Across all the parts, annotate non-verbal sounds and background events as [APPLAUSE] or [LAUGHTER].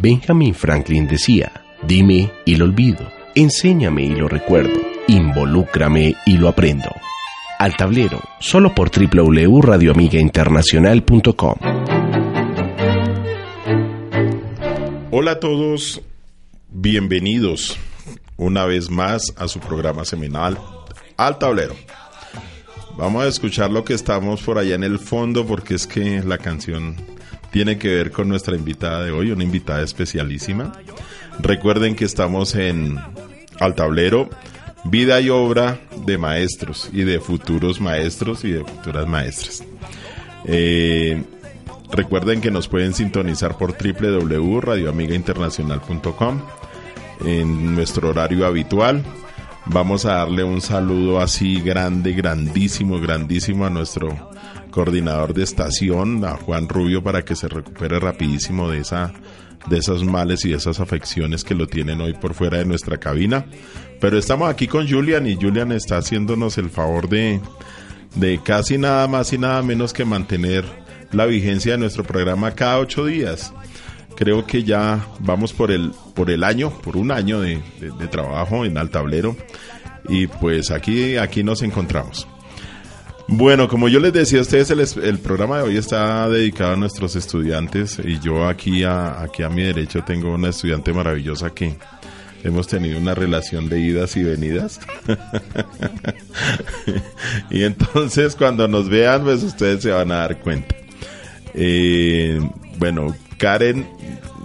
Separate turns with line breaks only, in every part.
Benjamin Franklin decía, dime y lo olvido, enséñame y lo recuerdo, involúcrame y lo aprendo. Al tablero, solo por www.radioamigainternacional.com.
Hola a todos, bienvenidos una vez más a su programa semanal Al Tablero. Vamos a escuchar lo que estamos por allá en el fondo porque es que la canción tiene que ver con nuestra invitada de hoy, una invitada especialísima. Recuerden que estamos en Al Tablero, vida y obra de maestros y de futuros maestros y de futuras maestras. Eh, recuerden que nos pueden sintonizar por www.radioamigainternacional.com en nuestro horario habitual Vamos a darle un saludo así grande, grandísimo, grandísimo a nuestro coordinador de estación, a Juan Rubio, para que se recupere rapidísimo de esa de esas males y de esas afecciones que lo tienen hoy por fuera de nuestra cabina. Pero estamos aquí con Julian y Julian está haciéndonos el favor de, de casi nada más y nada menos que mantener la vigencia de nuestro programa cada ocho días creo que ya vamos por el, por el año, por un año de, trabajo en Altablero. Y pues aquí, aquí nos encontramos. Bueno, como yo les decía a ustedes, el, programa de hoy está dedicado a nuestros estudiantes y yo aquí a, aquí a mi derecho tengo una estudiante maravillosa que hemos tenido una relación de idas y venidas. [LAUGHS] y entonces cuando nos vean, pues ustedes se van a dar cuenta. Eh, bueno, Karen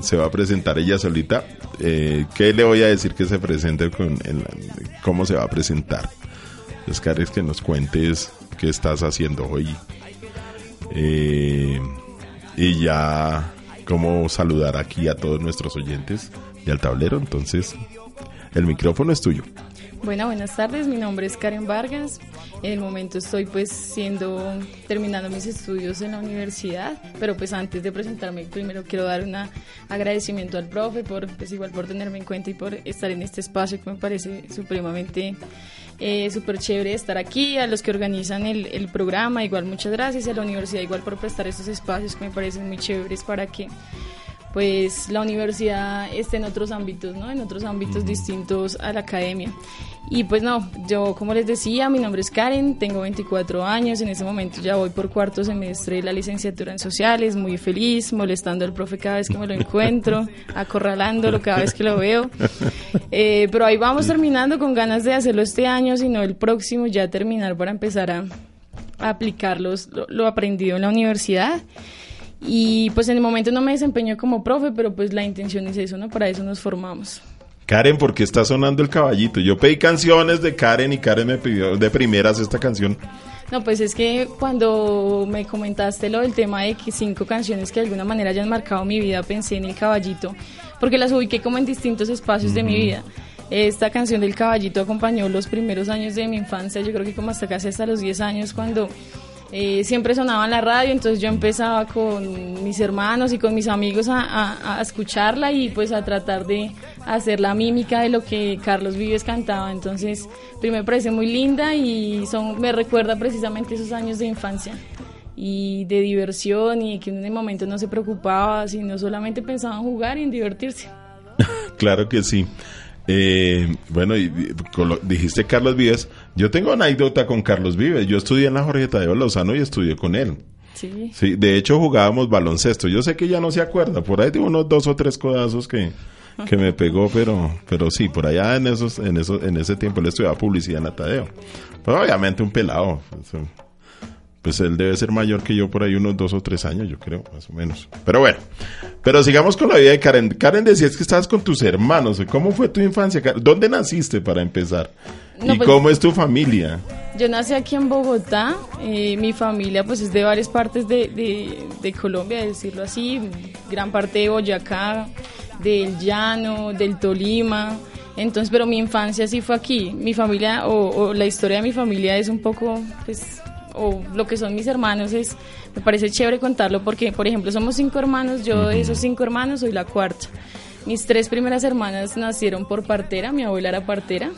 se va a presentar ella solita. Eh, ¿Qué le voy a decir que se presente con cómo se va a presentar? Entonces, Karen, que nos cuentes estás haciendo hoy. Eh, y ya cómo saludar aquí a todos nuestros oyentes y al tablero. Entonces, el micrófono es tuyo.
Bueno, buenas tardes, mi nombre es Karen Vargas. En el momento estoy pues siendo, terminando mis estudios en la universidad, pero pues antes de presentarme primero quiero dar un agradecimiento al profe por, pues igual por tenerme en cuenta y por estar en este espacio que me parece supremamente eh, súper chévere estar aquí, a los que organizan el, el programa, igual muchas gracias, a la universidad igual por prestar estos espacios que me parecen muy chéveres para que pues la universidad esté en otros ámbitos, ¿no? En otros ámbitos distintos a la academia. Y pues no, yo como les decía, mi nombre es Karen, tengo 24 años, en ese momento ya voy por cuarto semestre de la licenciatura en sociales, muy feliz, molestando al profe cada vez que me lo encuentro, [LAUGHS] acorralándolo cada vez que lo veo. Eh, pero ahí vamos terminando con ganas de hacerlo este año, sino el próximo ya terminar para empezar a, aplicar lo, lo aprendido en la universidad. Y pues en el momento no me desempeño como profe, pero pues la intención es eso, ¿no? Para eso nos formamos.
Karen, ¿por qué está sonando el caballito? Yo pedí canciones de Karen y Karen me pidió de primeras esta canción.
No, pues es que cuando me comentaste lo del tema de que cinco canciones que de alguna manera hayan marcado mi vida, pensé en el caballito, porque las ubiqué como en distintos espacios de mi vida. Esta canción del caballito acompañó los primeros años de mi infancia, yo creo que como hasta casi hasta los 10 años, cuando eh, siempre sonaba en la radio, entonces yo empezaba con mis hermanos y con mis amigos a, escucharla y pues a tratar de hacer la mímica de lo que Carlos Vives cantaba. Entonces, primero me parece muy linda y son, me recuerda precisamente esos años de infancia y de diversión y que en el momento no se preocupaba, sino solamente pensaba en jugar y en divertirse. [LAUGHS]
claro que sí. Eh, bueno, y, dijiste Carlos Vives. Yo tengo anécdota con Carlos Vives. Yo estudié en la Jorge Tadeo Lozano y estudié con él. Sí. sí. De hecho, jugábamos baloncesto. Yo sé que ya no se acuerda. Por ahí de unos dos o tres codazos que, que me pegó, pero, pero sí, por allá en esos, en esos, en ese tiempo le estudiaba publicidad en la Tadeo. Pero obviamente un pelado pues él debe ser mayor que yo por ahí unos dos o tres años, yo creo, más o menos. Pero bueno, pero sigamos con la vida de Karen. Karen decías que estabas con tus hermanos. ¿Cómo fue tu infancia? ¿Dónde naciste para empezar? ¿Y pues, cómo es tu familia?
Yo nací aquí en Bogotá. Eh, mi familia pues es de varias partes de, de, de Colombia, decirlo así. Gran parte de Boyacá, del Llano, del Tolima. Entonces, pero mi infancia sí fue aquí. Mi familia o, o la historia de mi familia es un poco, pues o lo que son mis hermanos es, me parece chévere contarlo porque, por ejemplo, somos cinco hermanos, yo de esos cinco hermanos soy la cuarta. Mis tres primeras hermanas nacieron por partera, mi abuela era partera,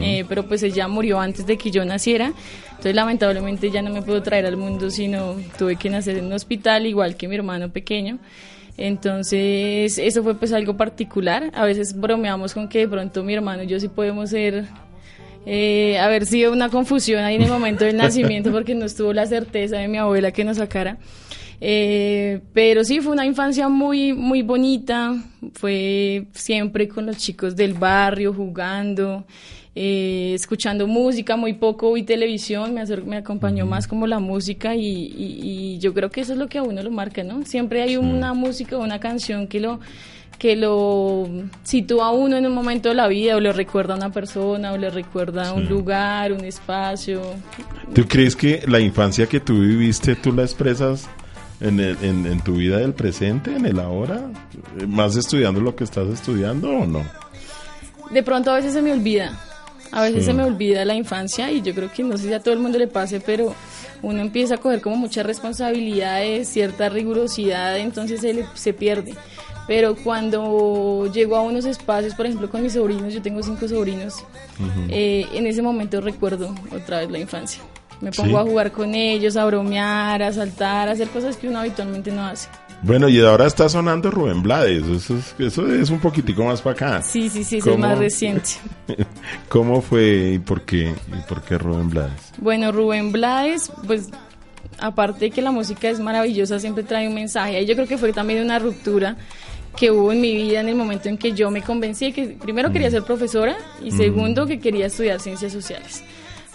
eh, pero pues ella murió antes de que yo naciera, entonces lamentablemente ya no me pudo traer al mundo, sino tuve que nacer en un hospital igual que mi hermano pequeño. Entonces, eso fue pues algo particular. A veces bromeamos con que de pronto mi hermano y yo sí podemos ser, eh, haber sido una confusión ahí en el momento del nacimiento porque no estuvo la certeza de mi abuela que nos sacara. Eh, pero sí, fue una infancia muy, muy bonita. Fue siempre con los chicos del barrio jugando. Eh, escuchando música, muy poco y televisión, me, me acompañó más como la música y, yo creo que eso es lo que a uno lo marca, ¿no? Siempre hay una música o una canción que lo que lo sitúa a uno en un momento de la vida o le recuerda a una persona o le recuerda a un lugar, un espacio.
¿Tú crees que la infancia que tú viviste tú la expresas en, en, en tu vida del presente, en el ahora? ¿Más estudiando lo que estás estudiando o no?
De pronto a veces se me olvida a veces se me olvida la infancia y yo creo que no sé si a todo el mundo le pase, pero uno empieza a coger como muchas responsabilidades, cierta rigurosidad, entonces se, se pierde. Pero cuando llego a unos espacios, por ejemplo con mis sobrinos, yo tengo cinco sobrinos, eh, en ese momento recuerdo otra vez la infancia. Me pongo a jugar con ellos, a bromear, a saltar, a hacer cosas que uno habitualmente no hace.
Bueno, y ahora está sonando Rubén Blades, eso es, eso es un poquitico más para acá.
Sí, sí, sí, es más reciente. [LAUGHS]
¿Cómo fue y por qué, y por qué Rubén Blades?
Bueno, Rubén Blades, pues aparte de que la música es maravillosa, siempre trae un mensaje. Y yo creo que fue también una ruptura que hubo en mi vida en el momento en que yo me convencí de que primero quería mm. ser profesora y mm. segundo que quería estudiar ciencias sociales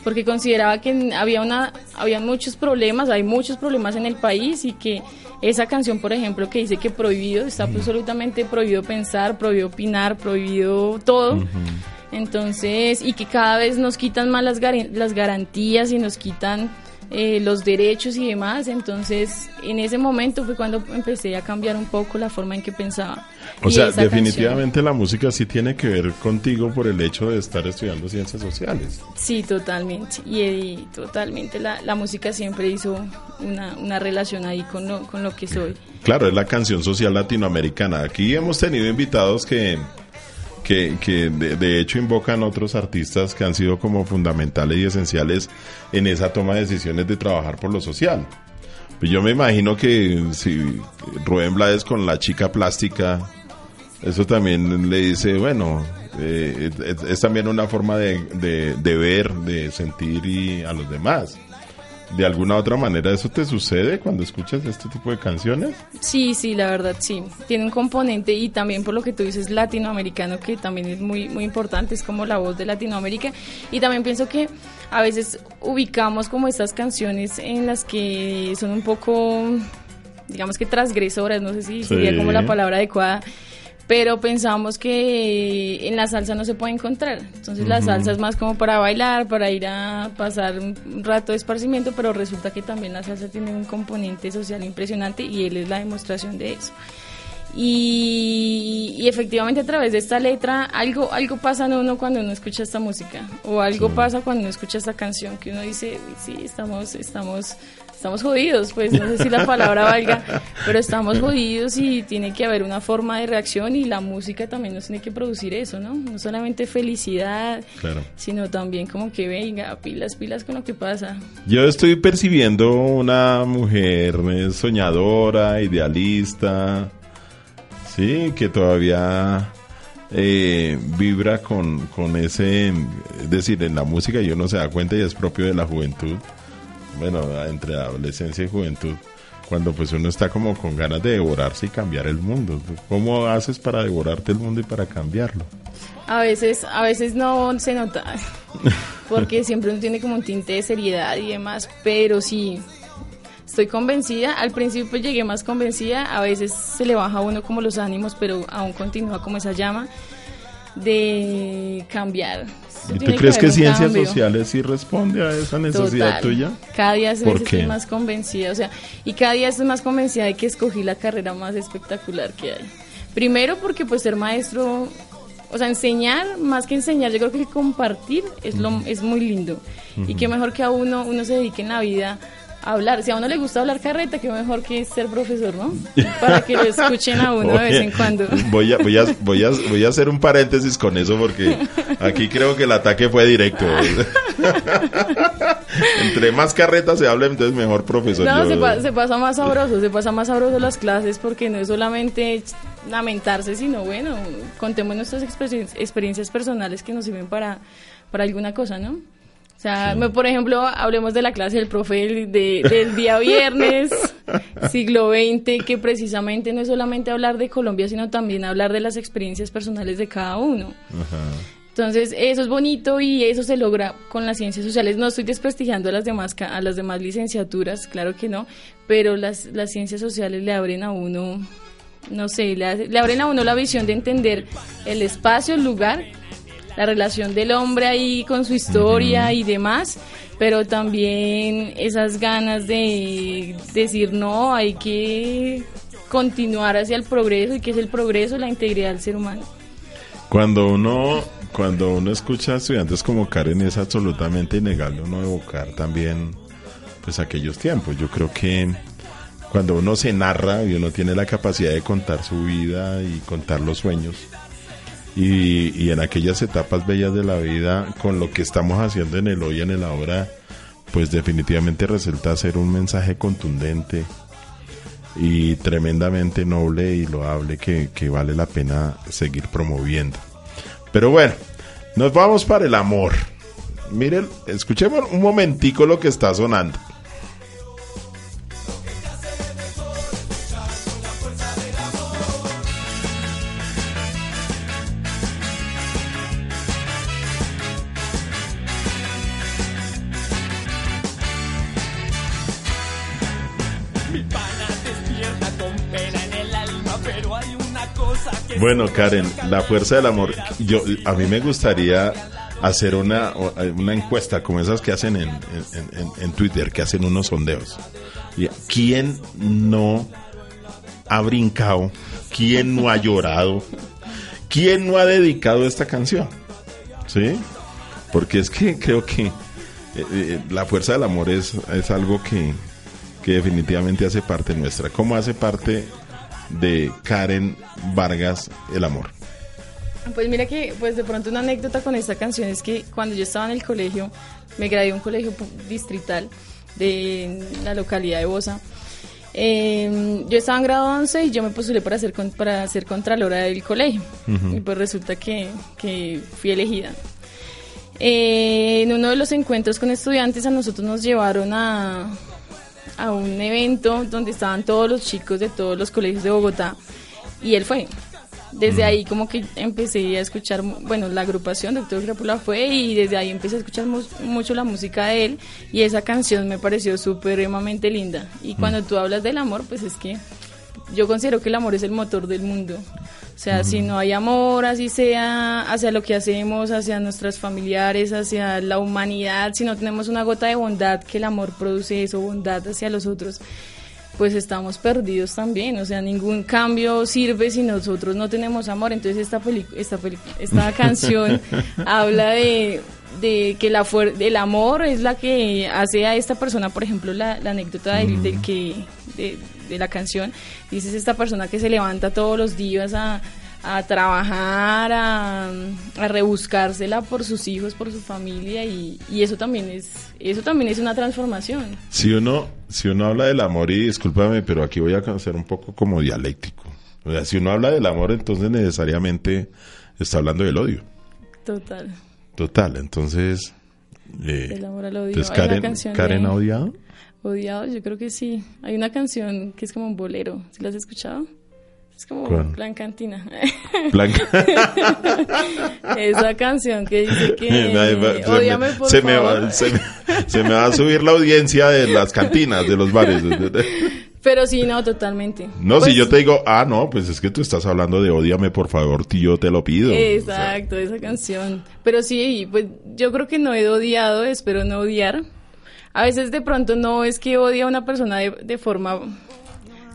porque consideraba que había una había muchos problemas, hay muchos problemas en el país y que esa canción, por ejemplo, que dice que prohibido, está absolutamente prohibido pensar, prohibido opinar, prohibido todo. Entonces, y que cada vez nos quitan más las, las garantías y nos quitan eh, los derechos y demás. Entonces, en ese momento fue cuando empecé a cambiar un poco la forma en que pensaba.
O sea, definitivamente la música sí tiene que ver contigo por el hecho de estar estudiando ciencias sociales.
Sí, totalmente. Y, totalmente la, la, música siempre hizo una, una relación ahí con lo, con lo que soy.
Claro, es la canción social latinoamericana. Aquí hemos tenido invitados que que, que de, de, hecho invocan otros artistas que han sido como fundamentales y esenciales en esa toma de decisiones de trabajar por lo social. Pues yo me imagino que si Rubén Blades con la chica plástica, eso también le dice, bueno, eh, es, también una forma de, de, de ver, de sentir y a los demás de alguna otra manera eso te sucede cuando escuchas este tipo de canciones?
Sí, sí, la verdad sí. Tiene un componente y también por lo que tú dices latinoamericano que también es muy muy importante, es como la voz de Latinoamérica y también pienso que a veces ubicamos como estas canciones en las que son un poco digamos que transgresoras, no sé si sería como la palabra adecuada pero pensamos que en la salsa no se puede encontrar. Entonces la salsa es más como para bailar, para ir a pasar un rato de esparcimiento, pero resulta que también la salsa tiene un componente social impresionante y él es la demostración de eso. Y, efectivamente a través de esta letra algo algo pasa en uno cuando uno escucha esta música o algo pasa cuando uno escucha esta canción que uno dice sí estamos estamos estamos jodidos, pues no sé si la palabra valga, pero estamos jodidos y tiene que haber una forma de reacción y la música también nos tiene que producir eso, ¿no? No solamente felicidad, sino también como que venga, pilas, pilas con lo que pasa.
Yo estoy percibiendo una mujer soñadora, idealista, sí, que todavía eh, vibra con, con ese, es decir, en la música y uno se da cuenta y es propio de la juventud bueno, entre adolescencia y juventud, cuando pues uno está como con ganas de devorarse y cambiar el mundo. ¿Cómo haces para devorarte el mundo y para cambiarlo?
A veces, a veces no se nota, [LAUGHS] porque siempre uno tiene como un tinte de seriedad y demás, pero sí, estoy convencida. Al principio llegué más convencida, a veces se le baja a uno como los ánimos, pero aún continúa como esa llama de cambiar.
¿Y tú crees que, ciencias sociales sí responde a esa necesidad tuya?
Cada día estoy más convencida, o sea, y cada día estoy más convencida de que escogí la carrera más espectacular que hay. Primero porque pues ser maestro, o sea, enseñar, más que enseñar, yo creo que compartir es lo es muy lindo. Y que mejor que a uno uno se dedique en la vida hablar. Si a uno le gusta hablar carreta, qué mejor que ser profesor, ¿no? Para que lo escuchen a [LAUGHS] uno de vez en cuando.
Voy a, voy, a, voy, a, voy a hacer un paréntesis con eso porque Aquí creo que el ataque fue directo. [LAUGHS] Entre más carretas se habla, entonces mejor profesor.
No, se, pasa más sabroso, se pasa más sabroso las clases porque no es solamente lamentarse, sino bueno, contemos nuestras experiencias personales que nos sirven para, para alguna cosa, ¿no? O sea, por ejemplo, hablemos de la clase del profe del día viernes, [LAUGHS] siglo XX, que precisamente no es solamente hablar de Colombia, sino también hablar de las experiencias personales de cada uno. Entonces, eso es bonito y eso se logra con las ciencias sociales. No estoy desprestigiando a las demás, a las demás licenciaturas, claro que no, pero las, las ciencias sociales le abren a uno, no sé, le, le abren a uno la visión de entender el espacio, el lugar la relación del hombre ahí con su historia y demás, pero también esas ganas de decir no, hay que continuar hacia el progreso y que es el progreso, la integridad del ser humano.
Cuando uno cuando uno escucha a estudiantes como Karen es absolutamente innegable uno evocar también pues aquellos tiempos. Yo creo que cuando uno se narra y uno tiene la capacidad de contar su vida y contar los sueños, y, en aquellas etapas bellas de la vida, con lo que estamos haciendo en el hoy y en el ahora, pues definitivamente resulta ser un mensaje contundente y tremendamente noble y loable que, que vale la pena seguir promoviendo. Pero bueno, nos vamos para el amor. Miren, escuchemos un momentico lo que está sonando. Bueno, Karen, la fuerza del amor. Yo, a mí me gustaría hacer una, una encuesta como esas que hacen en, en, Twitter, que hacen unos sondeos. ¿Quién no ha brincado? ¿Quién no ha llorado? ¿Quién no ha dedicado esta canción? ¿Sí? Porque es que creo que eh, eh, la fuerza del amor es, es algo que, que definitivamente hace parte nuestra. ¿Cómo hace parte de Karen Vargas, El Amor?
Pues mira que, pues de pronto una anécdota con esta canción es que cuando yo estaba en el colegio, me gradué en un colegio distrital de la localidad de Bosa. Em, yo estaba en grado 11 y yo me postulé para ser, para ser contralora del colegio. Y pues resulta que, que fui elegida. Eh, en uno de los encuentros con estudiantes a nosotros nos llevaron a, a un evento donde estaban todos los chicos de todos los colegios de Bogotá y él fue. Desde ahí como que empecé a escuchar, bueno, la agrupación Doctor Crápula fue y desde ahí empecé a escuchar mucho la música de él y esa canción me pareció supremamente linda. Y cuando tú hablas del amor, pues es que yo considero que el amor es el motor del mundo. O sea, si no hay amor, así sea hacia lo que hacemos, hacia nuestros familiares, hacia la humanidad, si no tenemos una gota de bondad, que el amor produce eso, bondad hacia los otros, pues estamos perdidos también. O sea, ningún cambio sirve si nosotros no tenemos amor. Entonces esta, esta, esta [LAUGHS] canción habla de, que la el amor es la que hace a esta persona, por ejemplo, la, anécdota del, que... De, de la canción, dices esta persona que se levanta todos los días a, trabajar, a, a, rebuscársela por sus hijos, por su familia y, eso también es eso también es una transformación.
Si uno si uno habla del amor y discúlpame, pero aquí voy a ser un poco como dialéctico. O sea, si uno habla del amor, entonces necesariamente está hablando del odio.
Total.
Total, entonces
eh, el amor al odio.
Entonces Karen, Karen ha odiado.
Odiado, yo creo que sí. Hay una canción que es como un bolero. ¿Sí la has escuchado? Es como Plan Cantina. [LAUGHS] [LAUGHS] Esa canción que dice que [LAUGHS]
por se favor. Me se, me, va a subir la audiencia de las cantinas, de los bares.
Pero sí, no, totalmente.
No, si pues yo te digo, ah, no, pues es que tú estás hablando de odiame, por favor, tío, te lo pido.
Exacto, esa canción. Pero sí, pues yo creo que no he odiado, espero no odiar a veces de pronto no es que odie a una persona de, forma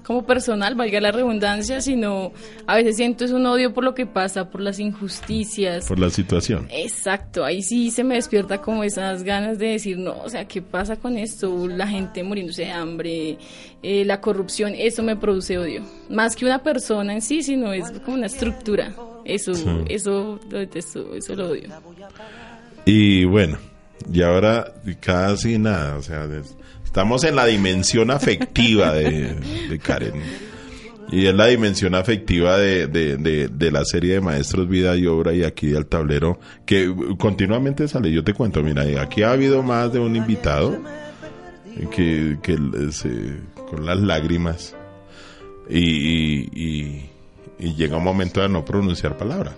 como personal, valga la redundancia, sino a veces siento es un odio por lo que pasa, por las injusticias.
Por la situación.
Exacto, ahí sí se me despierta como esas ganas de decir, no, o sea, ¿qué pasa con esto? La gente muriéndose de hambre, eh, la corrupción, eso me produce odio. Más que una persona en sí, sino es como una estructura. Eso, eso lo detesto, eso lo odio.
Y bueno, y ahora casi nada, o sea, estamos en la dimensión afectiva de, Karen. Y es la dimensión afectiva de, de, la serie de Maestros Vida y Obra y aquí del tablero, que continuamente sale. Yo te cuento, mira, aquí ha habido más de un invitado que, que con las lágrimas y, y, llega un momento de no pronunciar palabra.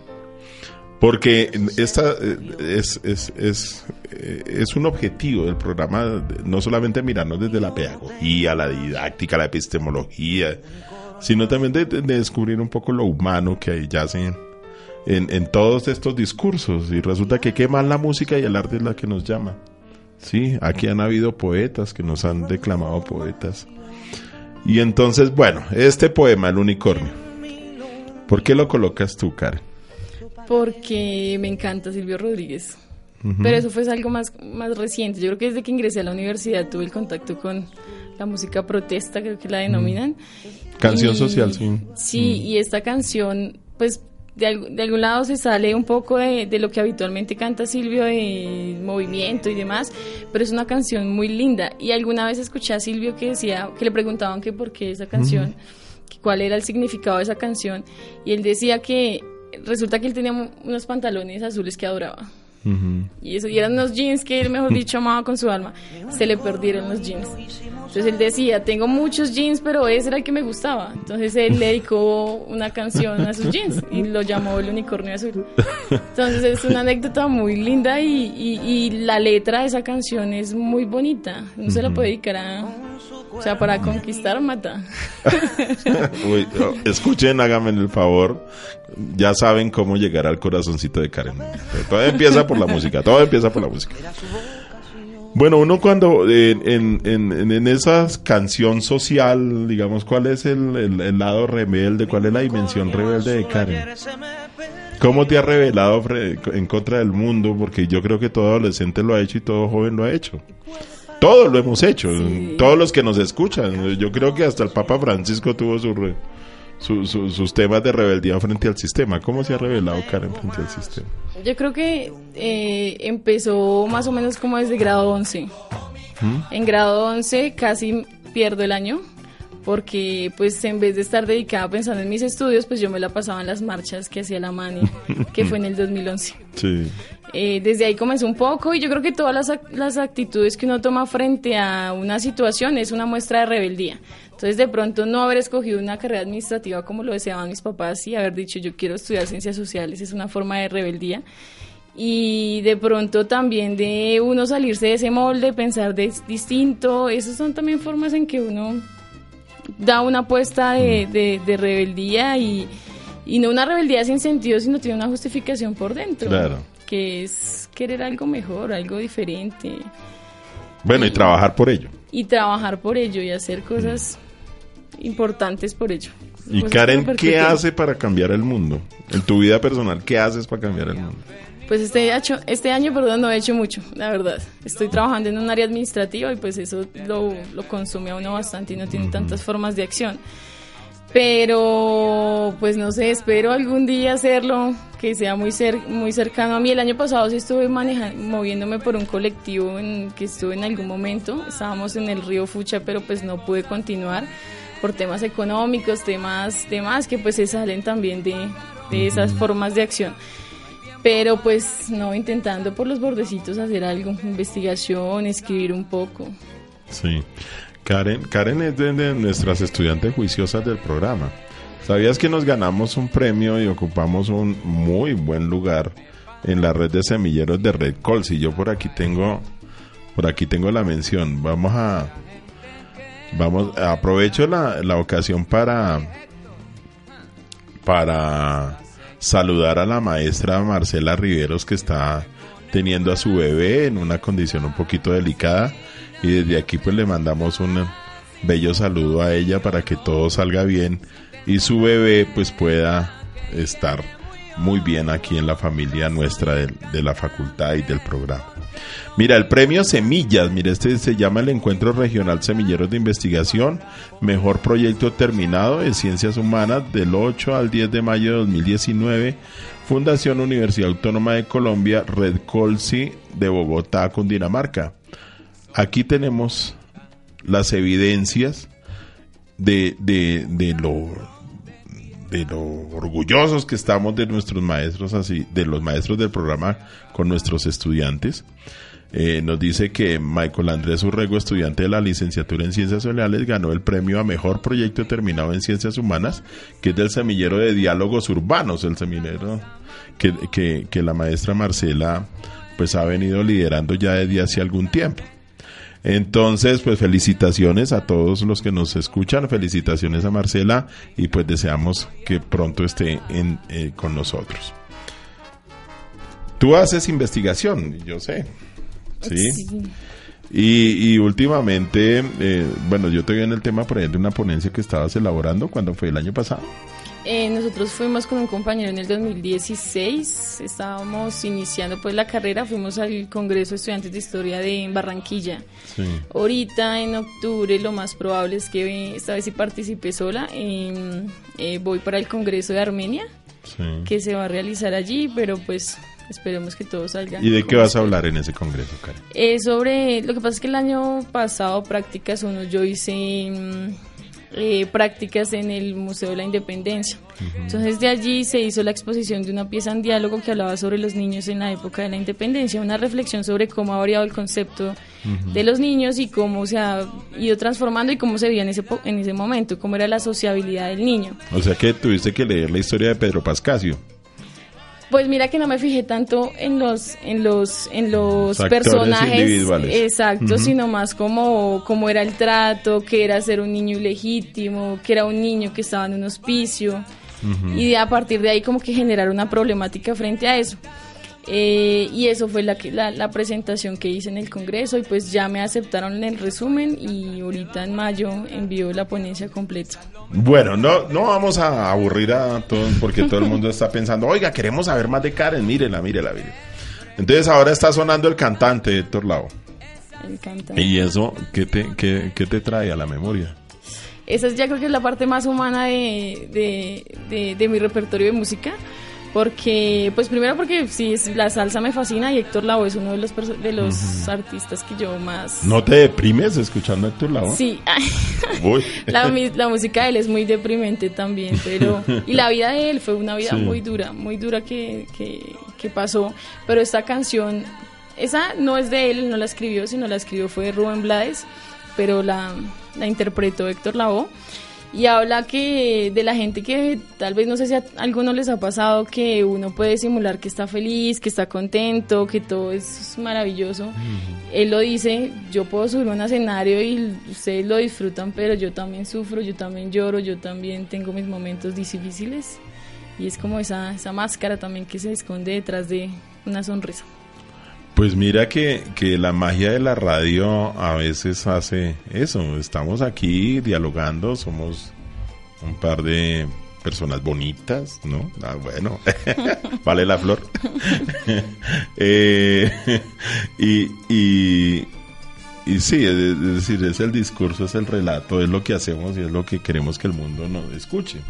Porque esta eh, es, es, es, eh, es, un objetivo del programa, no solamente mirarnos desde la pedagogía, la didáctica, la epistemología, sino también de, descubrir un poco lo humano que hay yace en, en, todos estos discursos. Y resulta que qué más la música y el arte es la que nos llama. Sí, aquí han habido poetas que nos han declamado poetas. Y entonces, bueno, este poema, El unicornio, ¿por qué lo colocas tú, Karen?
Porque me encanta Silvio Rodríguez. Pero eso fue algo más, más reciente. Yo creo que desde que ingresé a la universidad tuve el contacto con la música protesta, creo que la denominan.
Canción social, sí.
Sí, y esta canción, pues de, algún lado se sale un poco de, lo que habitualmente canta Silvio de movimiento y demás, pero es una canción muy linda. Y alguna vez escuché a Silvio que decía, que le preguntaban que por qué esa canción, cuál era el significado de esa canción, y él decía que resulta que él tenía unos pantalones azules que adoraba. Y eso, y eran unos jeans que él, mejor [LAUGHS] dicho, amaba con su alma. Se le perdieron los jeans. Entonces él decía, tengo muchos jeans, pero ese era el que me gustaba. Entonces él le dedicó una canción a sus jeans y lo llamó El Unicornio Azul. Entonces es una anécdota muy linda y, y, la letra de esa canción es muy bonita. No se la puede dedicar a... O sea, para conquistar mata. [LAUGHS]
escuchen, háganme el favor. Ya saben cómo llegar al corazoncito de Karen. Todo empieza por la música, todo empieza por la música. Bueno, uno cuando en, en, en, esa canción social, digamos, ¿cuál es el, lado rebelde? ¿Cuál es la dimensión rebelde de Karen? ¿Cómo te ha revelado en contra del mundo? Porque yo creo que todo adolescente lo ha hecho y todo joven lo ha hecho. Todos lo hemos hecho, todos los que nos escuchan. Yo creo que hasta el Papa Francisco tuvo su, sus temas de rebeldía frente al sistema. ¿Cómo se ha revelado Karen frente al sistema?
Yo creo que eh, empezó más o menos como desde grado 11. ¿Mm? En grado 11 casi pierdo el año porque pues en vez de estar dedicada pensando en mis estudios, pues yo me la pasaba en las marchas que hacía la Mani, [LAUGHS] que fue en el 2011. Sí. Eh, desde ahí comenzó un poco y yo creo que todas las, las actitudes que uno toma frente a una situación es una muestra de rebeldía. Entonces, de pronto, no haber escogido una carrera administrativa como lo deseaban mis papás y haber dicho yo quiero estudiar ciencias sociales es una forma de rebeldía. Y de pronto también de uno salirse de ese molde, pensar de distinto, esas son también formas en que uno da una apuesta de, de, rebeldía y, y, no una rebeldía sin sentido, sino tiene una justificación por dentro. Claro. Que es querer algo mejor, algo diferente.
Bueno, y, trabajar por ello.
Y trabajar por ello y hacer cosas importantes por ello.
Y Karen, ¿qué hace para cambiar el mundo? En tu vida personal, ¿qué haces para cambiar el mundo?
Pues este, año, este año, perdón, no he hecho mucho, la verdad. Estoy trabajando en un área administrativa y pues eso lo, lo consume a uno bastante y no tiene tantas formas de acción. Pero, pues no sé, espero algún día hacerlo, que sea muy, muy cercano a mí. El año pasado sí estuve moviéndome por un colectivo en que estuve en algún momento. Estábamos en el río Fucha, pero pues no pude continuar por temas económicos, temas, temas que pues se salen también de, de esas formas de acción pero pues no intentando por los bordecitos hacer algo, investigación, escribir un poco.
Sí. Karen, Karen es de, nuestras estudiantes juiciosas del programa. ¿Sabías que nos ganamos un premio y ocupamos un muy buen lugar en la red de semilleros de Red Cols? Y yo por aquí tengo, por aquí tengo la mención. Vamos a, vamos, aprovecho la, la ocasión para, para saludar a la maestra Marcela Riveros que está teniendo a su bebé en una condición un poquito delicada y desde aquí pues le mandamos un bello saludo a ella para que todo salga bien y su bebé pues pueda estar muy bien aquí en la familia nuestra de, de la facultad y del programa. Mira, el premio Semillas, mira, este se llama el Encuentro Regional Semilleros de Investigación, mejor proyecto terminado en Ciencias Humanas del 8 al 10 de mayo de 2019, Fundación Universidad Autónoma de Colombia, Red Colsi de Bogotá, Cundinamarca. Aquí tenemos las evidencias de, de, de lo de lo orgullosos que estamos de nuestros maestros así de los maestros del programa con nuestros estudiantes eh, nos dice que Michael Andrés Urrego, estudiante de la licenciatura en Ciencias Sociales, ganó el premio a Mejor Proyecto Terminado en Ciencias Humanas, que es del semillero de diálogos urbanos, el semillero que, que, que la maestra Marcela pues ha venido liderando ya desde hace algún tiempo. Entonces, pues felicitaciones a todos los que nos escuchan, felicitaciones a Marcela y pues deseamos que pronto esté en, eh, con nosotros. Tú haces investigación, yo sé. Sí. Y, y, últimamente, eh, bueno, yo te vi en el tema, por ejemplo, de una ponencia que estabas elaborando cuando fue el año pasado.
Eh, nosotros fuimos con un compañero en el 2016, estábamos iniciando pues la carrera, fuimos al Congreso de Estudiantes de Historia de Barranquilla. Sí. Ahorita en octubre lo más probable es que esta vez sí participe sola, eh, voy para el Congreso de Armenia, sí. que se va a realizar allí, pero pues Esperemos que todo salga.
¿Y de qué vas a hablar en ese congreso, Karen?
Eh, sobre, lo que pasa es que el año pasado, prácticas uno, yo hice eh, prácticas en el Museo de la Independencia. Uh -huh. Entonces de allí se hizo la exposición de una pieza en diálogo que hablaba sobre los niños en la época de la independencia, una reflexión sobre cómo ha variado el concepto uh -huh. de los niños y cómo se ha ido transformando y cómo se veía en ese, en ese momento, cómo era la sociabilidad del niño.
O sea que tuviste que leer la historia de Pedro Pascasio.
Pues mira que no me fijé tanto en los en los en los personajes exactos, uh -huh. sino más como cómo era el trato, que era ser un niño ilegítimo, que era un niño que estaba en un hospicio uh -huh. y a partir de ahí como que generar una problemática frente a eso. Eh, y eso fue la, la, la, presentación que hice en el Congreso y pues ya me aceptaron en el resumen y ahorita en mayo envío la ponencia completa.
Bueno, no, no vamos a aburrir a todos porque todo el mundo está pensando, oiga, queremos saber más de Karen, mírela, mírela, mírela. Entonces ahora está sonando el cantante Héctor Lao.
El cantante.
¿Y eso qué te, qué, qué te trae a la memoria?
Esa es, ya creo que es la parte más humana de, de, de, de mi repertorio de música porque pues primero porque sí la salsa me fascina y Héctor Lavoe es uno de los de los uh -huh. artistas que yo más
¿No te deprimes escuchando a Héctor Lavoe?
Sí. [LAUGHS] la, la, música de él es muy deprimente también, pero y la vida de él fue una vida sí. muy dura, muy dura que, que, que pasó, pero esta canción esa no es de él, no la escribió, sino la escribió fue Rubén Blades, pero la, la interpretó Héctor Lavoe y habla que de la gente que tal vez no sé si a algunos les ha pasado que uno puede simular que está feliz, que está contento, que todo es maravilloso. Él lo dice, yo puedo subir a un escenario y ustedes lo disfrutan, pero yo también sufro, yo también lloro, yo también tengo mis momentos difíciles. Y es como esa, esa máscara también que se esconde detrás de una sonrisa.
Pues mira que, que, la magia de la radio a veces hace eso. Estamos aquí dialogando, somos un par de personas bonitas, ¿no? Ah, bueno, [LAUGHS] vale la flor. [LAUGHS] eh, [LAUGHS] y, y, y sí, es decir, es el discurso, es el relato, es lo que hacemos y es lo que queremos que el mundo nos escuche.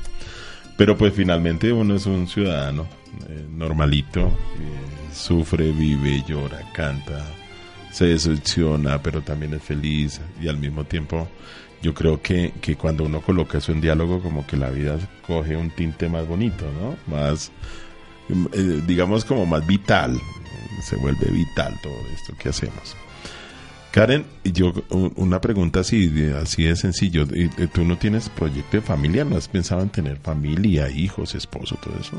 Pero pues finalmente uno es un ciudadano eh, normalito. Eh, sufre, vive, llora, canta, se decepciona, pero también es feliz y al mismo tiempo yo creo que, que cuando uno coloca eso en diálogo como que la vida coge un tinte más bonito, ¿no? Más, eh, digamos como más vital, se vuelve vital todo esto que hacemos. Karen, yo una pregunta así de, así de sencillo. ¿Tú no tienes proyecto de familia? ¿No has pensado en tener familia, hijos, esposo, todo eso?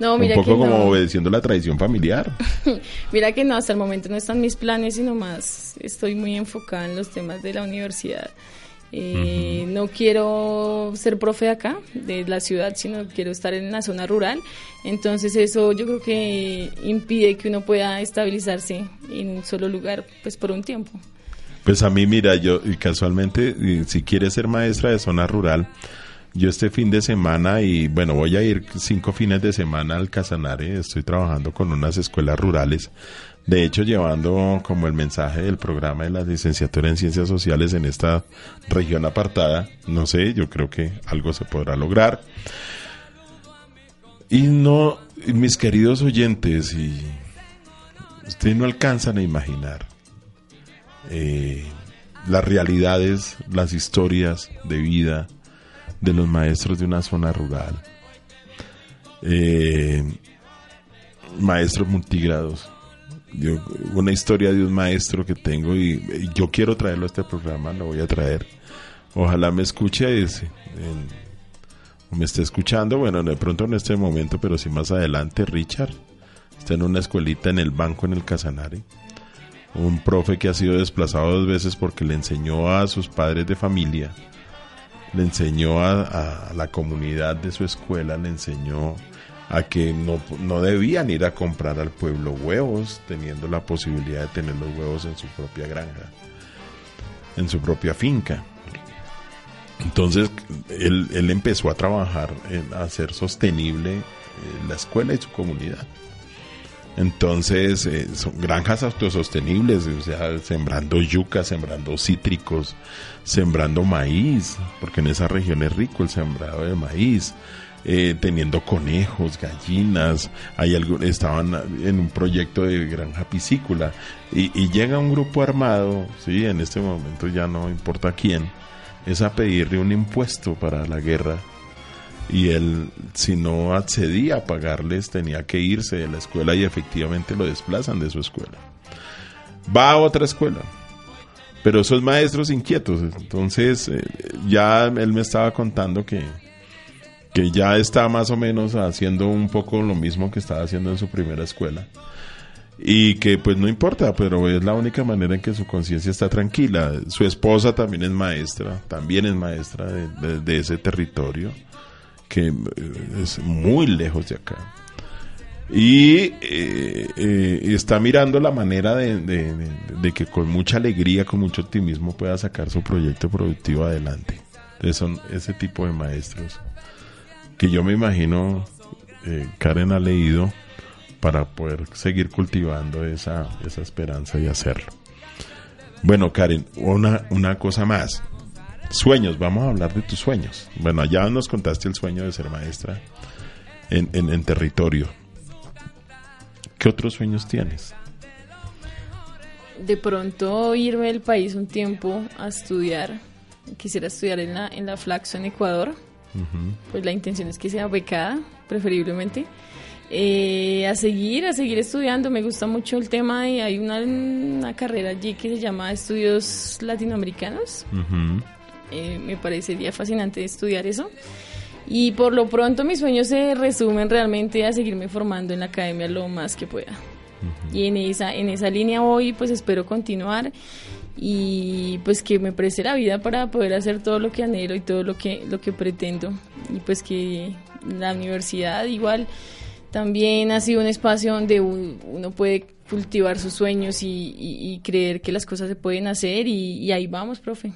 No, mira
Un poco
que
como
no.
obedeciendo la tradición familiar. [LAUGHS]
mira que no, hasta el momento no están mis planes, sino más estoy muy enfocada en los temas de la universidad. Eh, uh -huh. No quiero ser profe acá, de la ciudad, sino quiero estar en la zona rural. Entonces eso yo creo que impide que uno pueda estabilizarse en un solo lugar pues por un tiempo.
Pues a mí, mira, yo casualmente, si quieres ser maestra de zona rural, Yo este fin de semana, y bueno, voy a ir cinco fines de semana al Casanare, estoy trabajando con unas escuelas rurales, de hecho llevando como el mensaje del programa de la licenciatura en ciencias sociales en esta región apartada, no sé, yo creo que algo se podrá lograr. Y no, mis queridos oyentes, y ustedes no alcanzan a imaginar eh, las realidades, las historias de vida de los maestros de una zona rural. Eh, maestros multigrados. Yo, una historia de un maestro que tengo y, yo quiero traerlo a este programa, lo voy a traer. Ojalá me escuche ese, me esté escuchando, bueno, de pronto en este momento, pero si más adelante, Richard está en una escuelita en el banco en el Casanare un profe que ha sido desplazado dos veces porque le enseñó a sus padres de familia, le enseñó a, la comunidad de su escuela, le enseñó a que no, no, debían ir a comprar al pueblo huevos, teniendo la posibilidad de tener los huevos en su propia granja, en su propia finca. Entonces, él, él empezó a trabajar en hacer sostenible eh, la escuela y su comunidad. Entonces, eh, son granjas autosostenibles, o sea, sembrando yuca, sembrando cítricos, sembrando maíz, porque en esa región es rico el sembrado de maíz, eh, teniendo conejos, gallinas, hay algo, estaban en un proyecto de granja piscícola. Y, llega un grupo armado, sí, en este momento ya no importa quién, es a pedirle un impuesto para la guerra. Y él si no accedía a pagarles tenía que irse de la escuela y efectivamente lo desplazan de su escuela. Va a otra escuela, pero esos maestros inquietos, entonces eh, ya él me estaba contando que, que ya está más o menos haciendo un poco lo mismo que estaba haciendo en su primera escuela y que pues no importa, pero es la única manera en que su conciencia está tranquila. Su esposa también es maestra, también es maestra de ese territorio que eh, es muy lejos de acá. Y eh, eh, está mirando la manera de, que con mucha alegría, con mucho optimismo pueda sacar su proyecto productivo adelante. Entonces son ese tipo de maestros que yo me imagino Karen ha leído para poder seguir cultivando esa, esa esperanza y hacerlo. Bueno, Karen, una, una cosa más. Sueños, vamos a hablar de tus sueños. Bueno, ya nos contaste el sueño de ser maestra en, en, territorio. ¿Qué otros sueños tienes?
De pronto irme del país un tiempo a estudiar. Quisiera estudiar en la, en la Flaxo en Ecuador. Pues la intención es que sea becada, preferiblemente. Eh, a seguir, a seguir estudiando. Me gusta mucho el tema y hay una, una carrera allí que se llama Estudios Latinoamericanos. Eh, me parecería fascinante estudiar eso. Y por lo pronto mis sueños se resumen realmente a seguirme formando en la academia lo más que pueda. Y en esa, en esa línea voy, pues espero continuar y pues que me preste la vida para poder hacer todo lo que anhelo y todo lo que, lo que pretendo. Y pues que la universidad igual también ha sido un espacio donde uno puede cultivar sus sueños y, creer que las cosas se pueden hacer y ahí vamos, profe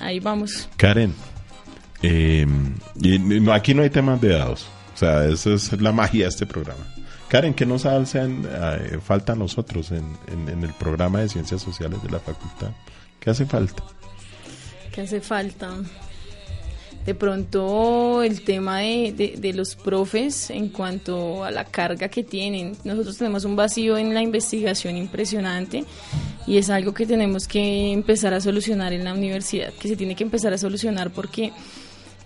ahí vamos.
Karen, eh, aquí no hay temas de dados. O sea, esa es la magia de este programa. Karen, ¿qué nos hacen, eh, falta a nosotros en, el programa de Ciencias Sociales de la facultad? ¿Qué hace falta?
¿Qué hace falta? De pronto el tema de, de, los profes en cuanto a la carga que tienen. Nosotros tenemos un vacío en la investigación impresionante y es algo que tenemos que empezar a solucionar en la universidad, que se tiene que empezar a solucionar porque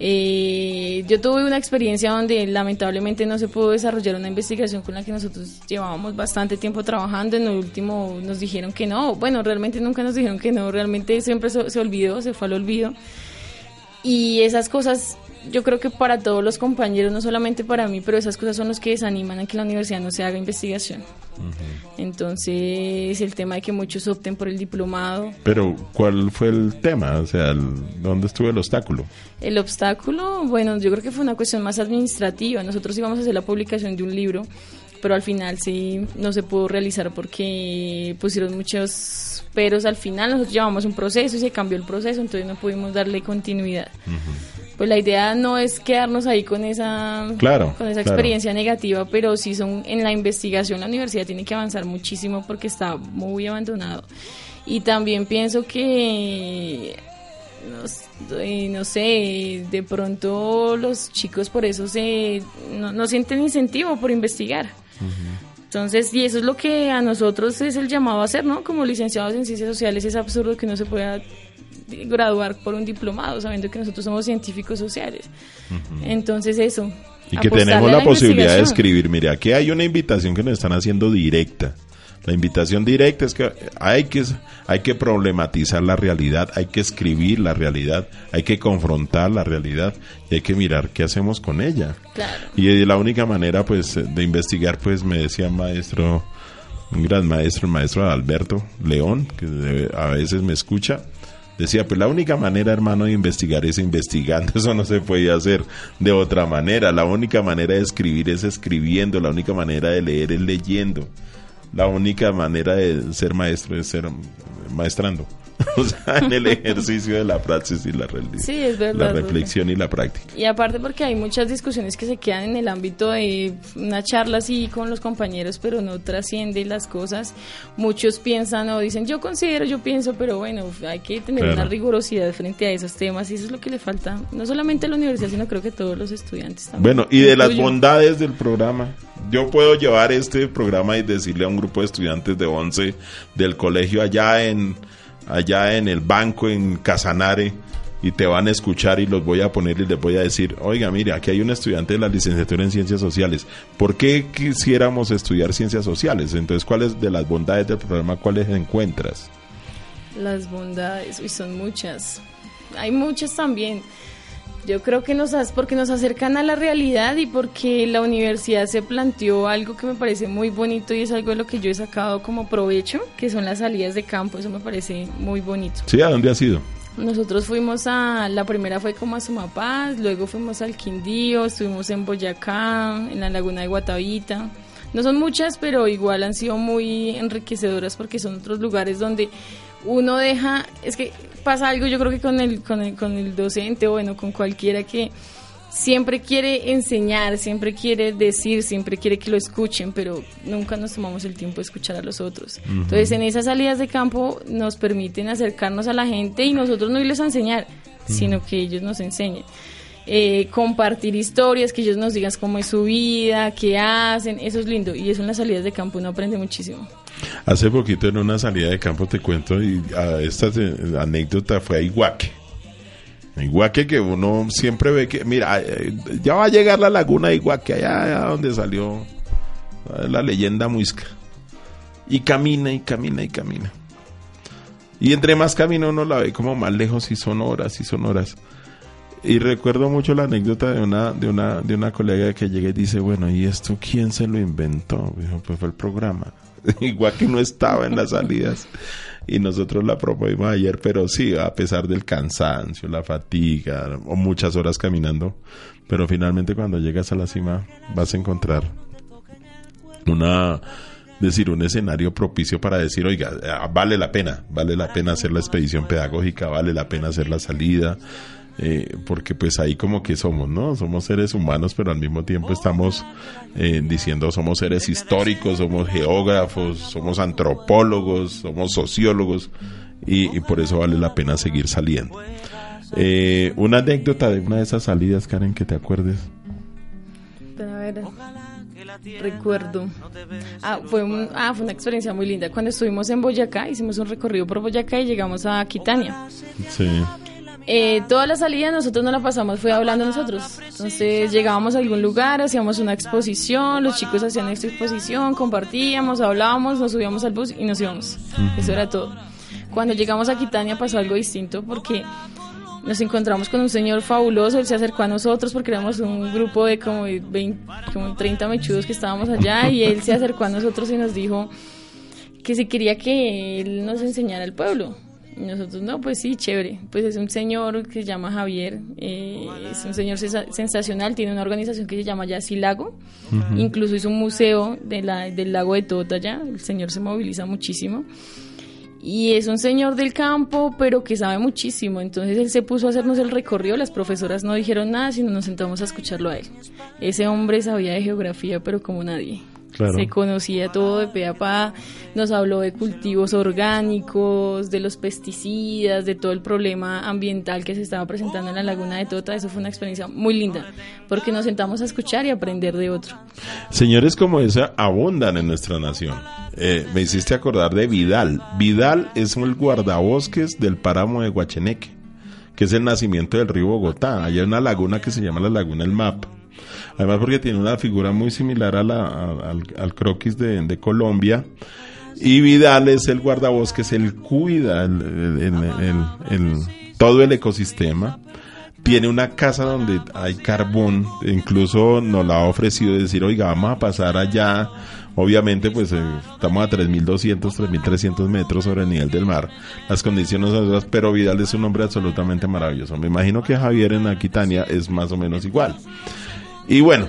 eh, yo tuve una experiencia donde lamentablemente no se pudo desarrollar una investigación con la que nosotros llevábamos bastante tiempo trabajando. En el último nos dijeron que no. Bueno, realmente nunca nos dijeron que no. Realmente siempre se, se olvidó, se fue al olvido. Y esas cosas yo creo que para todos los compañeros, no solamente para mí, pero esas cosas son los que desaniman a que la universidad no se haga investigación. Entonces, el tema de que muchos opten por el diplomado.
Pero, ¿cuál fue el tema? O sea, ¿dónde estuvo el obstáculo?
El obstáculo, bueno, yo creo que fue una cuestión más administrativa. Nosotros íbamos a hacer la publicación de un libro, pero al final sí no se pudo realizar porque pusieron muchos peros al final. Nosotros llevamos un proceso y se cambió el proceso, entonces no pudimos darle continuidad pues la idea no es quedarnos ahí con esa,
claro,
con esa
claro.
experiencia negativa, pero sí son en la investigación la universidad tiene que avanzar muchísimo porque está muy abandonado. Y también pienso que no, eh, no sé, de pronto los chicos por eso se no, no sienten incentivo por investigar. Entonces, y eso es lo que a nosotros es el llamado a hacer, ¿no? Como licenciados en ciencias sociales es absurdo que no se pueda graduar por un diplomado, sabiendo que nosotros somos científicos sociales. Entonces, eso.
Y que tenemos la posibilidad de escribir. Mire, aquí hay una invitación que nos están haciendo directa. La invitación directa es que hay que hay que problematizar la realidad, hay que escribir la realidad, hay que confrontar la realidad y hay que mirar qué hacemos con ella.
Claro.
Y la única manera pues de investigar pues me decía maestro un gran maestro, el maestro Alberto León, que a veces me escucha, decía, pues la única manera, hermano, de investigar es investigando, [LAUGHS] eso no se puede hacer de otra manera, la única manera de escribir es escribiendo, la única manera de leer es leyendo, la única manera de ser maestro es ser maestrando, [LAUGHS] o sea, en el ejercicio de la praxis y la,
Sí, es
la
verdad,
reflexión y la práctica.
Y aparte porque hay muchas discusiones que se quedan en el ámbito de una charla así con los compañeros, pero no trasciende las cosas. Muchos piensan o dicen, yo considero, yo pienso, pero bueno, hay que tener
Claro.
una rigurosidad frente a esos temas y eso es lo que le falta, no solamente a la universidad, sino creo que a todos los estudiantes también.
Bueno, y de las bondades del programa, yo puedo llevar este programa y decirle a un grupo de estudiantes de 11 del colegio allá en allá en el banco en Casanare y te van a escuchar y los voy a poner y les voy a decir, oiga, mire, aquí hay un estudiante de la licenciatura en ciencias sociales. ¿Por qué quisiéramos estudiar ciencias sociales? Entonces, ¿cuáles de las bondades del programa cuáles encuentras?
Las bondades, uy, son muchas. Hay muchas también. Yo creo que nos porque nos acercan a la realidad y porque la universidad se planteó algo que me parece muy bonito y es algo de lo que yo he sacado como provecho, que son las salidas de campo, eso me parece muy bonito.
Sí, ¿a dónde has ido?
Nosotros fuimos a, la primera fue como a Sumapaz, luego fuimos al Quindío, estuvimos en Boyacá, en la laguna de Guatavita. No son muchas, pero igual han sido muy enriquecedoras porque son otros lugares donde uno deja, es que pasa algo yo creo que con el, con el, con el docente o bueno, con cualquiera que siempre quiere enseñar, siempre quiere decir, siempre quiere que lo escuchen, pero nunca nos tomamos el tiempo de escuchar a los otros. Entonces, en esas salidas de campo nos permiten acercarnos a la gente y nosotros no irles a enseñar, sino que ellos nos enseñen. Eh, compartir historias, que ellos nos digan cómo es su vida, qué hacen, eso es lindo. Y eso en las salidas de campo uno aprende muchísimo.
Hace poquito en una salida de campo te cuento y esta eh, anécdota fue a Iguaque. Iguaque que uno siempre ve que, mira, eh, ya va a llegar la laguna de Iguaque, allá, allá donde salió eh, la leyenda muisca. Y camina y camina y camina. Y entre más camina uno la ve como más lejos y son horas y son horas. Y recuerdo mucho la anécdota de una, de una, de una colega que llega y dice, bueno, ¿y esto quién se lo inventó? Dijo, pues fue el programa. [LAUGHS] Igual que no estaba en las [LAUGHS] salidas. Y nosotros la promovimos ayer, pero sí, a pesar del cansancio, la fatiga, o muchas horas caminando, pero finalmente cuando llegas a la cima vas a encontrar una decir un escenario propicio para decir, oiga, ah, vale la pena, vale la pena hacer la expedición pedagógica, vale la pena hacer la salida, eh, porque pues ahí como que somos, ¿no? Somos seres humanos, pero al mismo tiempo estamos eh, diciendo somos seres históricos, somos geógrafos, somos antropólogos, somos sociólogos, y, y por eso vale la pena seguir saliendo. Eh, una anécdota de una de esas salidas, Karen, que te acuerdes.
Pero a ver, recuerdo. Ah fue, un- ah, fue una experiencia muy linda. Cuando estuvimos en Boyacá, hicimos un recorrido por Boyacá y llegamos a Quitania.
Sí.
Eh, toda la salida nosotros no la pasamos, fue hablando nosotros. Entonces llegábamos a algún lugar, hacíamos una exposición, los chicos hacían esta exposición, compartíamos, hablábamos, nos subíamos al bus y nos íbamos. Eso era todo. Cuando llegamos a Quitania pasó algo distinto porque nos encontramos con un señor fabuloso, él se acercó a nosotros porque éramos un grupo de como, de 20, como 30 mechudos que estábamos allá y él se acercó a nosotros y nos dijo que si quería que él nos enseñara el pueblo. Nosotros, no, pues sí, chévere. Pues es un señor que se llama Javier, eh, es un señor sensa- sensacional, tiene una organización que se llama Yassi Lago, incluso hizo un museo de la, del lago de Tota allá, el señor se moviliza muchísimo. y es un señor del campo, pero que sabe muchísimo. Entonces él se puso a hacernos el recorrido, las profesoras no dijeron nada, sino nos sentamos a escucharlo a él. Ese hombre sabía de geografía, pero como nadie. Se conocía todo de pe a pa, nos habló de cultivos orgánicos, de los pesticidas, de todo el problema ambiental que se estaba presentando en la laguna de Tota. Eso fue una experiencia muy linda, porque nos sentamos a escuchar y aprender de otro.
Señores como esa abundan en nuestra nación. Eh, me hiciste acordar de Vidal. Vidal es el guardabosques del páramo de Guacheneque, que es el nacimiento del río Bogotá. Hay una laguna que se llama la Laguna El Map Además porque tiene una figura muy similar a la, al, croquis de, Colombia. Y Vidal es el guardabosques, él cuida el, todo el ecosistema. Tiene una casa donde hay carbón, incluso nos la ha ofrecido decir, oiga, vamos a pasar allá. Obviamente, pues eh, estamos a 3.200, 3.300 metros sobre el nivel del mar. Las condiciones son otras, pero Vidal es un hombre absolutamente maravilloso. Me imagino que Javier en Aquitania es más o menos igual. Y bueno,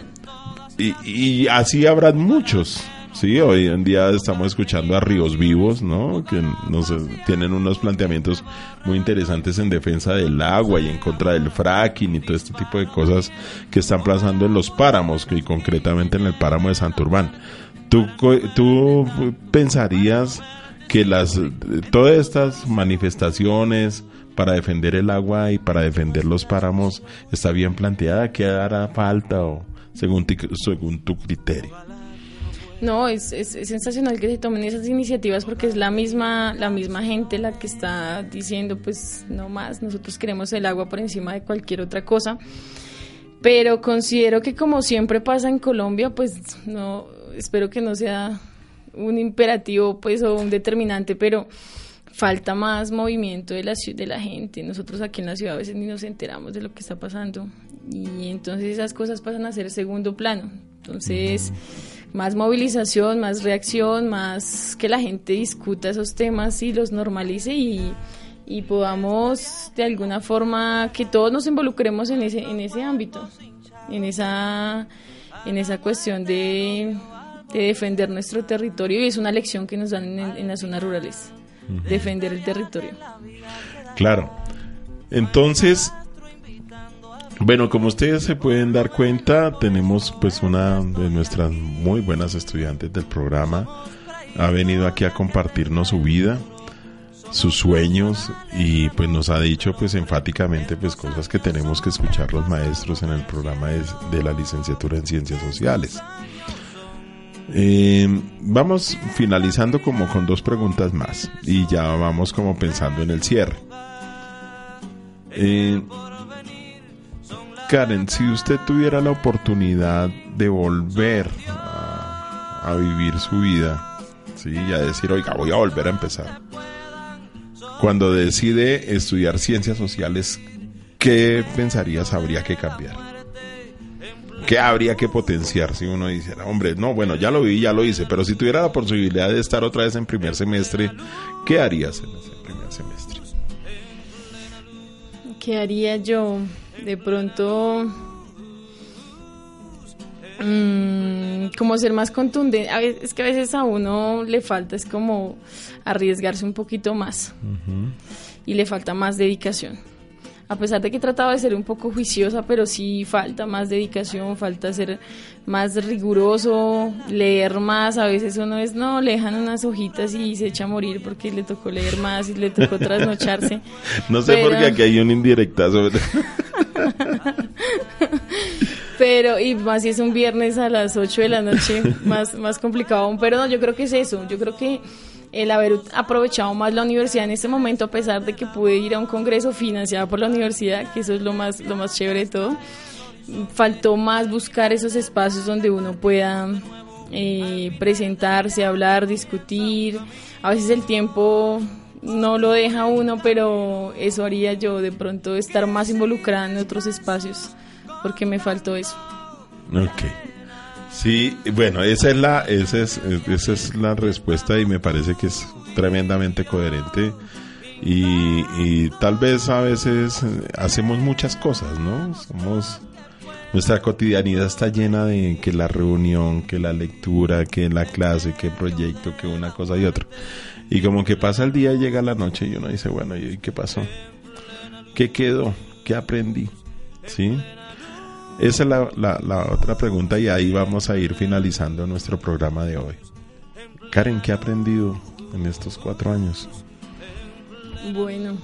y, así habrán muchos. Sí, hoy en día estamos escuchando a Ríos Vivos, ¿no? Que nos tienen unos planteamientos muy interesantes en defensa del agua y en contra del fracking y todo este tipo de cosas que están pasando en los páramos y concretamente en el páramo de Santurbán. ¿Tú, tú pensarías que las todas estas manifestaciones para defender el agua y para defender los páramos está bien planteada? ¿Qué hará falta o según, según tu criterio?
No, es, es, sensacional que se tomen esas iniciativas porque es la misma, la misma gente la que está diciendo, pues no más, nosotros queremos el agua por encima de cualquier otra cosa. Pero considero que como siempre pasa en Colombia, pues no, espero que no sea un imperativo pues o un determinante, pero falta más movimiento de la, de la gente. Nosotros aquí en la ciudad a veces ni nos enteramos de lo que está pasando y entonces esas cosas pasan a ser segundo plano. Entonces, más movilización, más reacción, más que la gente discuta esos temas y los normalice y, y podamos de alguna forma que todos nos involucremos en ese, en ese ámbito, en esa, en esa cuestión de, defender nuestro territorio y es una lección que nos dan en las zonas rurales defender el territorio.
Claro. Entonces, bueno, como ustedes se pueden dar cuenta, tenemos pues una de nuestras muy buenas estudiantes del programa. Ha venido aquí a compartirnos su vida, sus sueños y pues nos ha dicho pues enfáticamente pues cosas que tenemos que escuchar los maestros en el programa de la licenciatura en ciencias sociales. Eh, vamos finalizando como con dos preguntas más y ya vamos como pensando en el cierre. Eh, Karen, si usted tuviera la oportunidad de volver a, vivir su vida, ¿sí? y a decir, oiga, voy a volver a empezar. Cuando decide estudiar ciencias sociales, ¿qué pensarías habría que cambiar? ¿Qué habría que potenciar si uno dijera, hombre, no, bueno, ya lo vi, ya lo hice, pero si tuviera la posibilidad de estar otra vez en primer semestre, ¿qué harías en ese primer semestre?
¿Qué haría yo? De pronto, mm, como ser más contundente. es que a veces a uno le falta, es como arriesgarse un poquito más. Y le falta más dedicación a pesar de que he tratado de ser un poco juiciosa, pero sí falta más dedicación, falta ser más riguroso, leer más. A veces uno es, no, le dejan unas hojitas y se echa a morir porque le tocó leer más y le tocó trasnocharse. [LAUGHS]
no sé por qué aquí hay un indirectazo. [LAUGHS]
pero, y más si es un viernes a las 8 de la noche, [LAUGHS] más, más complicado aún. Pero no, yo creo que es eso. Yo creo que el haber aprovechado más la universidad en este momento, a pesar de que pude ir a un congreso financiado por la universidad, que eso es lo más, lo más chévere de todo, faltó más buscar esos espacios donde uno pueda eh, presentarse, hablar, discutir. A veces el tiempo no lo deja uno, pero eso haría yo de pronto estar más involucrada en otros espacios, porque me faltó eso.
Ok. Sí, bueno, esa es la, esa es, esa es la respuesta y me parece que es tremendamente coherente. Y, y tal vez a veces hacemos muchas cosas, ¿no? Somos nuestra cotidianidad está llena de que la reunión, que la lectura, que la clase, que el proyecto, que una cosa y otra. Y como que pasa el día y llega la noche y uno dice, bueno, ¿y qué pasó? ¿Qué quedó? ¿Qué aprendí? ¿Sí? Esa es la, la, otra pregunta y ahí vamos a ir finalizando nuestro programa de hoy. Karen, ¿qué ha aprendido en estos cuatro años?
Bueno,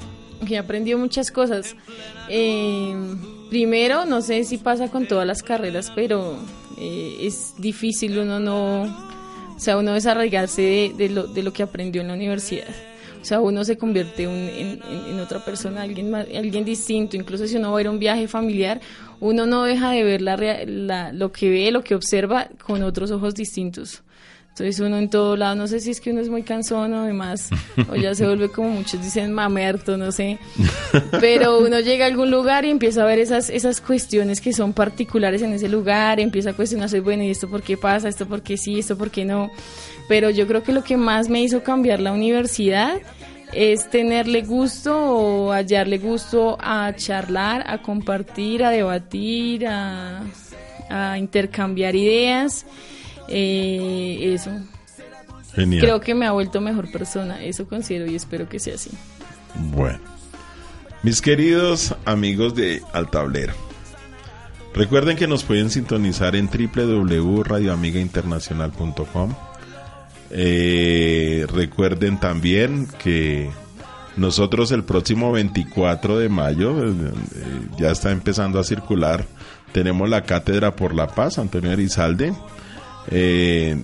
he aprendido muchas cosas. Eh, primero, no sé si pasa con todas las carreras, pero eh, es difícil uno no, o sea, uno desarraigarse de, lo, de lo que aprendió en la universidad. O sea, uno se convierte en, otra persona, alguien, alguien distinto. Incluso si uno va a ir a un viaje familiar, uno no deja de ver la, lo que ve, lo que observa con otros ojos distintos. Entonces uno en todo lado, no sé si es que uno es muy cansón o demás, o ya se vuelve como muchos dicen mamerto, no sé. Pero uno llega a algún lugar y empieza a ver esas, esas cuestiones que son particulares en ese lugar, empieza a cuestionarse, bueno, ¿y esto por qué pasa? ¿Esto por qué sí? ¿Esto por qué no? Pero yo creo que lo que más me hizo cambiar la universidad es tenerle gusto o hallarle gusto a charlar, a compartir, a debatir, a, a intercambiar ideas eh, eso. Genial. Creo que me ha vuelto mejor persona, eso considero y espero que sea así.
Bueno, mis queridos amigos de Altablero, recuerden que nos pueden sintonizar en www.radioamigainternacional.com. Eh, recuerden también que nosotros el próximo 24 de mayo, eh, ya está empezando a circular, tenemos la Cátedra por la Paz, Antonio Arizalde eh,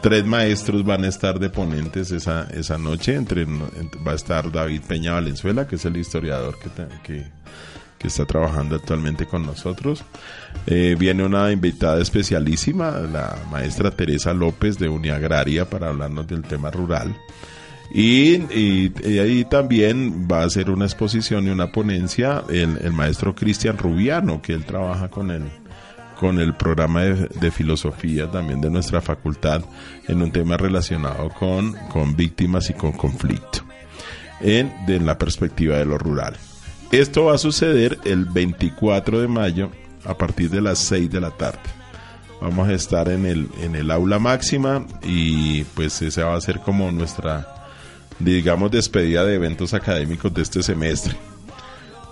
tres maestros van a estar de ponentes esa, esa noche. Entre, va a estar David Peña Valenzuela, que es el historiador que, que, está trabajando actualmente con nosotros. Eh, viene una invitada especialísima, la maestra Teresa López de Uniagraria, para hablarnos del tema rural. Y, ahí también va a ser una exposición y una ponencia el, el maestro Cristian Rubiano, que él trabaja con el con el programa de, filosofía también de nuestra facultad en un tema relacionado con, con víctimas y con conflicto en la perspectiva de lo rural. Esto va a suceder el 24 de mayo a partir de las 6 de la tarde. Vamos a estar en el, en el aula máxima y pues esa va a ser como nuestra, digamos, despedida de eventos académicos de este semestre.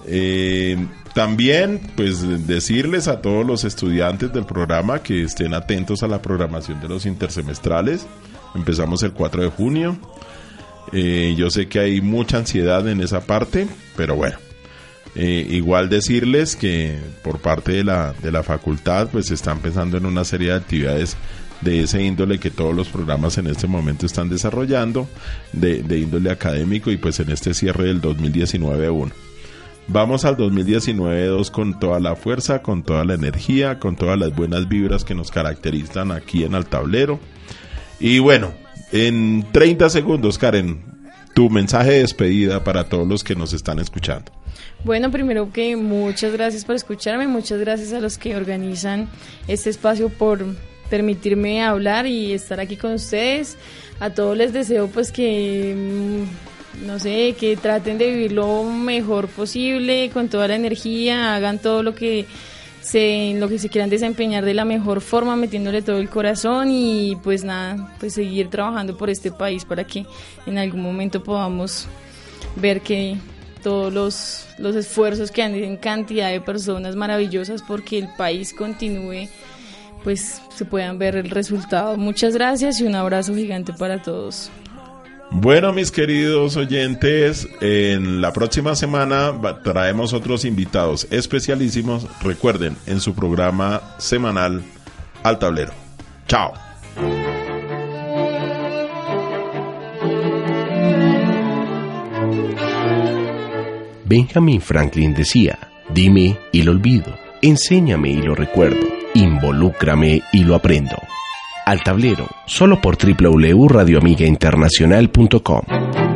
Eh, también, pues decirles a todos los estudiantes del programa que estén atentos a la programación de los intersemestrales. Empezamos el 4 de junio. Eh, yo sé que hay mucha ansiedad en esa parte, pero bueno. Eh, igual decirles que por parte de la, de la facultad, pues están pensando en una serie de actividades de ese índole que todos los programas en este momento están desarrollando, de, de índole académico y pues en este cierre del 2019-1. Vamos al 2019-2 con toda la fuerza, con toda la energía, con todas las buenas vibras que nos caracterizan aquí en el tablero. Y bueno, en 30 segundos, Karen, tu mensaje de despedida para todos los que nos están escuchando.
Bueno, primero que muchas gracias por escucharme, muchas gracias a los que organizan este espacio por permitirme hablar y estar aquí con ustedes. A todos les deseo pues que mm, no sé, que traten de vivir lo mejor posible, con toda la energía, hagan todo lo que se, lo que se quieran desempeñar de la mejor forma, metiéndole todo el corazón y pues nada, pues seguir trabajando por este país para que en algún momento podamos ver que todos los, los esfuerzos que han en cantidad de personas maravillosas porque el país continúe pues se puedan ver el resultado. Muchas gracias y un abrazo gigante para todos.
Bueno, mis queridos oyentes, en la próxima semana traemos otros invitados especialísimos. Recuerden, en su programa semanal Al Tablero. Chao.
Benjamin Franklin decía, dime y lo olvido, enséñame y lo recuerdo, involúcrame y lo aprendo al tablero, solo por www.radioamigainternacional.com.